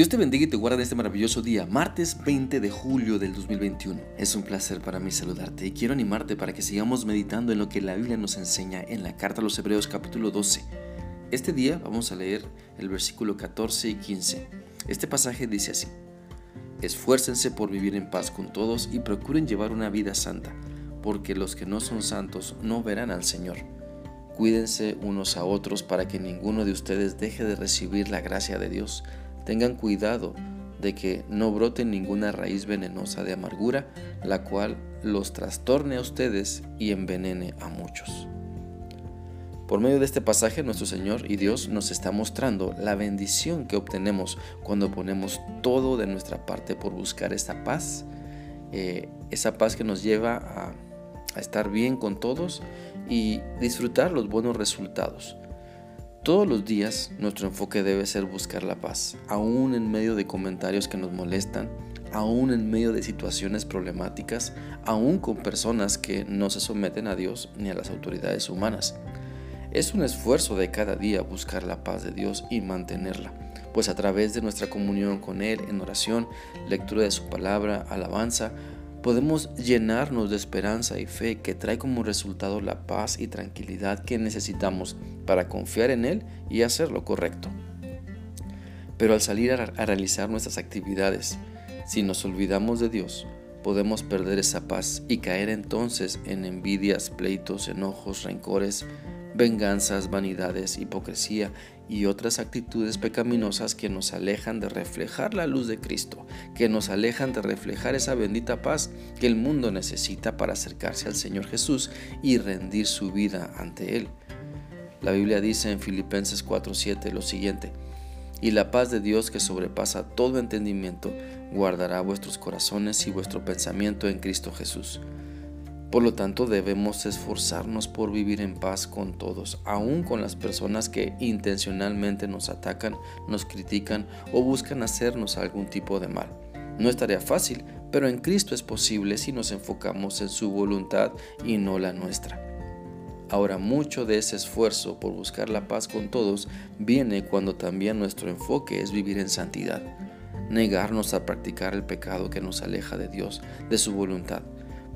Dios te bendiga y te guarde en este maravilloso día, martes 20 de julio del 2021. Es un placer para mí saludarte y quiero animarte para que sigamos meditando en lo que la Biblia nos enseña en la carta a los Hebreos capítulo 12. Este día vamos a leer el versículo 14 y 15. Este pasaje dice así. Esfuércense por vivir en paz con todos y procuren llevar una vida santa, porque los que no son santos no verán al Señor. Cuídense unos a otros para que ninguno de ustedes deje de recibir la gracia de Dios Tengan cuidado de que no brote ninguna raíz venenosa de amargura, la cual los trastorne a ustedes y envenene a muchos. Por medio de este pasaje, nuestro Señor y Dios nos está mostrando la bendición que obtenemos cuando ponemos todo de nuestra parte por buscar esa paz, eh, esa paz que nos lleva a, a estar bien con todos y disfrutar los buenos resultados. Todos los días nuestro enfoque debe ser buscar la paz, aún en medio de comentarios que nos molestan, aún en medio de situaciones problemáticas, aún con personas que no se someten a Dios ni a las autoridades humanas. Es un esfuerzo de cada día buscar la paz de Dios y mantenerla, pues a través de nuestra comunión con Él en oración, lectura de su palabra, alabanza, podemos llenarnos de esperanza y fe que trae como resultado la paz y tranquilidad que necesitamos para confiar en Él y hacer lo correcto. Pero al salir a, realizar nuestras actividades, si nos olvidamos de Dios, podemos perder esa paz y caer entonces en envidias, pleitos, enojos, rencores, venganzas, vanidades, hipocresía y otras actitudes pecaminosas que nos alejan de reflejar la luz de Cristo, que nos alejan de reflejar esa bendita paz que el mundo necesita para acercarse al Señor Jesús y rendir su vida ante Él. La Biblia dice en Filipenses 4:7 lo siguiente, y la paz de Dios que sobrepasa todo entendimiento guardará vuestros corazones y vuestro pensamiento en Cristo Jesús. Por lo tanto, debemos esforzarnos por vivir en paz con todos, aun con las personas que intencionalmente nos atacan, nos critican o buscan hacernos algún tipo de mal. No es tarea fácil, pero en Cristo es posible si nos enfocamos en su voluntad y no la nuestra. Ahora, mucho de ese esfuerzo por buscar la paz con todos viene cuando también nuestro enfoque es vivir en santidad, negarnos a practicar el pecado que nos aleja de Dios, de su voluntad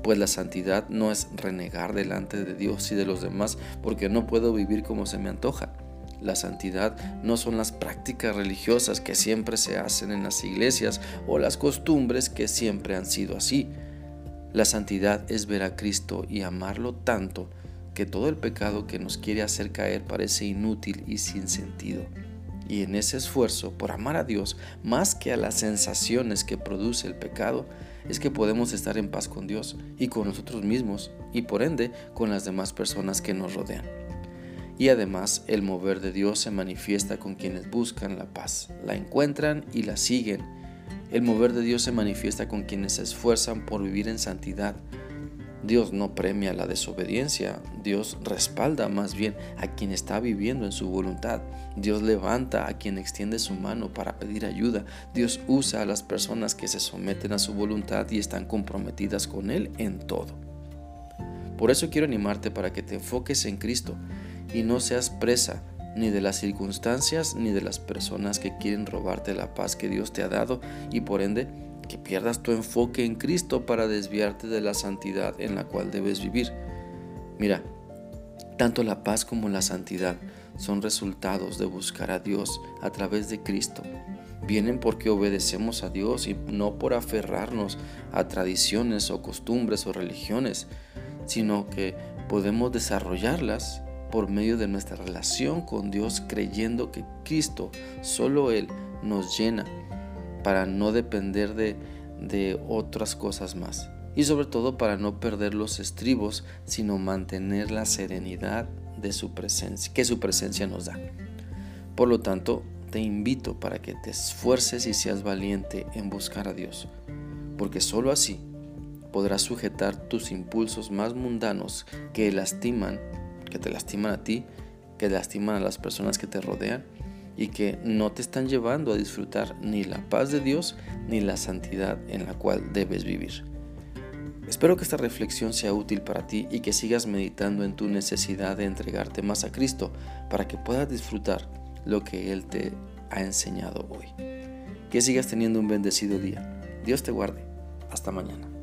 pues la santidad no es renegar delante de Dios y de los demás porque no puedo vivir como se me antoja. La santidad no son las prácticas religiosas que siempre se hacen en las iglesias o las costumbres que siempre han sido así. La santidad es ver a Cristo y amarlo tanto que todo el pecado que nos quiere hacer caer parece inútil y sin sentido. Y en ese esfuerzo por amar a Dios más que a las sensaciones que produce el pecado, es que podemos estar en paz con Dios y con nosotros mismos y por ende con las demás personas que nos rodean. Y además el mover de Dios se manifiesta con quienes buscan la paz, la encuentran y la siguen. El mover de Dios se manifiesta con quienes se esfuerzan por vivir en santidad, Dios no premia la desobediencia, Dios respalda más bien a quien está viviendo en su voluntad. Dios levanta a quien extiende su mano para pedir ayuda. Dios usa a las personas que se someten a su voluntad y están comprometidas con Él en todo. Por eso quiero animarte para que te enfoques en Cristo y no seas presa ni de las circunstancias ni de las personas que quieren robarte la paz que Dios te ha dado y por ende que pierdas tu enfoque en Cristo para desviarte de la santidad en la cual debes vivir. Mira, tanto la paz como la santidad son resultados de buscar a Dios a través de Cristo. Vienen porque obedecemos a Dios y no por aferrarnos a tradiciones o costumbres o religiones, sino que podemos desarrollarlas por medio de nuestra relación con Dios creyendo que Cristo, solo Él, nos llena para no depender de, de otras cosas más. Y sobre todo para no perder los estribos, sino mantener la serenidad de su presencia, que su presencia nos da. Por lo tanto, te invito para que te esfuerces y seas valiente en buscar a Dios, porque sólo así podrás sujetar tus impulsos más mundanos que lastiman, que te lastiman a ti, que lastiman a las personas que te rodean y que no te están llevando a disfrutar ni la paz de Dios ni la santidad en la cual debes vivir. Espero que esta reflexión sea útil para ti y que sigas meditando en tu necesidad de entregarte más a Cristo para que puedas disfrutar lo que Él te ha enseñado hoy. Que sigas teniendo un bendecido día. Dios te guarde. Hasta mañana.